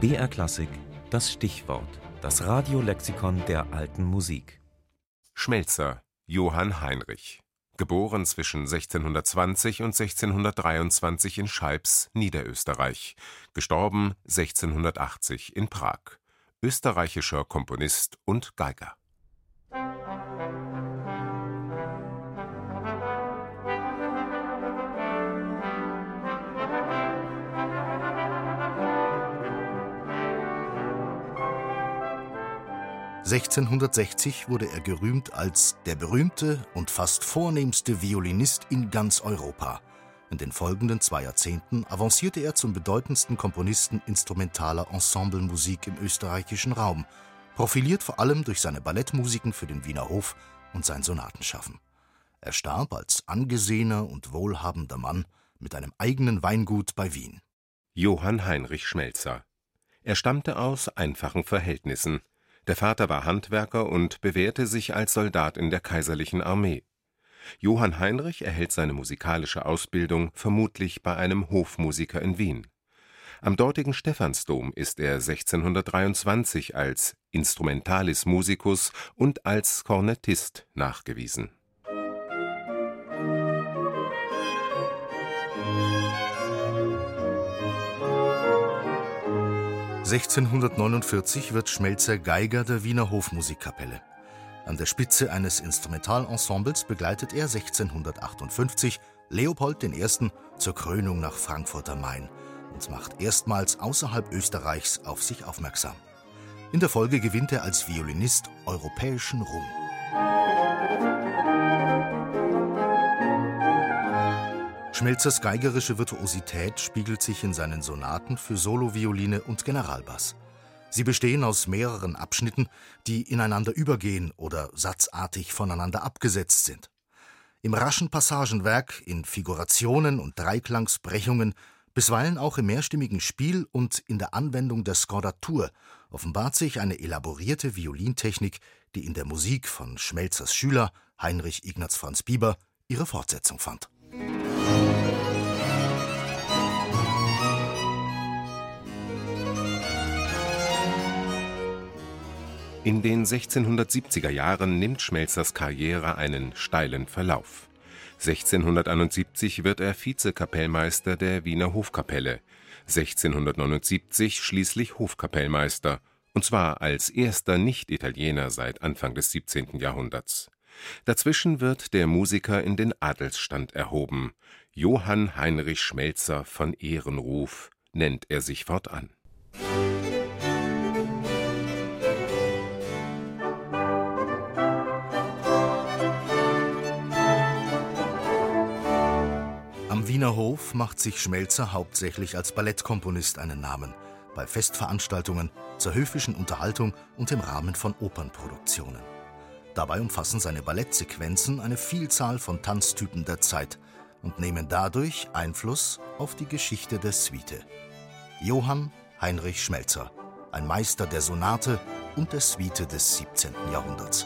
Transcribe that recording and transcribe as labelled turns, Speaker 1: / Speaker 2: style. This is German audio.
Speaker 1: BR Klassik, das Stichwort, das Radiolexikon der alten Musik.
Speaker 2: Schmelzer, Johann Heinrich. Geboren zwischen 1620 und 1623 in Scheibbs, Niederösterreich; † 1680 in Prag), österreichischer Komponist und Geiger
Speaker 3: 1660 wurde er gerühmt als der berühmte und fast vornehmste Violinist in ganz Europa. In den folgenden zwei Jahrzehnten avancierte er zum bedeutendsten Komponisten instrumentaler Ensemblemusik im österreichischen Raum, profiliert vor allem durch seine Ballettmusiken für den Wiener Hof und sein Sonatenschaffen. Er starb als angesehener und wohlhabender Mann mit einem eigenen Weingut bei Wien.
Speaker 2: Johann Heinrich Schmelzer Er stammte aus einfachen Verhältnissen der Vater war Handwerker und bewährte sich als Soldat in der Kaiserlichen Armee. Johann Heinrich erhält seine musikalische Ausbildung vermutlich bei einem Hofmusiker in Wien. Am dortigen Stephansdom ist er 1623 als Instrumentalis musicus und als Kornettist nachgewiesen
Speaker 3: 1649 wird Schmelzer Geiger der Wiener Hofmusikkapelle. An der Spitze eines Instrumentalensembles begleitet er 1658 Leopold I. zur Krönung nach Frankfurt am Main und macht erstmals außerhalb Österreichs auf sich aufmerksam. In der Folge gewinnt er als Violinist europäischen Ruhm Schmelzers geigerische Virtuosität spiegelt sich in seinen Sonaten für Solovioline und Generalbass. Sie bestehen aus mehreren Abschnitten, die ineinander übergehen oder satzartig voneinander abgesetzt sind. Im raschen Passagenwerk, in Figurationen und Dreiklangsbrechungen, bisweilen auch im mehrstimmigen Spiel und in der Anwendung der Skordatur offenbart sich eine elaborierte Violintechnik, die in der Musik von Schmelzers Schüler Heinrich Ignaz Franz Bieber ihre Fortsetzung fand
Speaker 2: in den 1670er Jahren nimmt Schmelzers Karriere einen steilen Verlauf. 1671 wird er Vizekapellmeister der Wiener Hofkapelle, 1679 schließlich Hofkapellmeister, und zwar als erster Nicht-Italiener seit Anfang des 17. Jahrhunderts. Dazwischen wird der Musiker in den Adelsstand erhoben. Johann Heinrich Schmelzer von Ehrenruf nennt er sich fortan.
Speaker 3: Am Wiener Hof macht sich Schmelzer hauptsächlich als Ballettkomponist einen Namen, bei Festveranstaltungen, zur höfischen Unterhaltung und im Rahmen von Opernproduktionen. Dabei umfassen seine Ballettsequenzen eine Vielzahl von Tanztypen der Zeit und nehmen dadurch Einfluss auf die Geschichte der Suite. Johann Heinrich Schmelzer, ein Meister der Sonate und der Suite des 17. Jahrhunderts.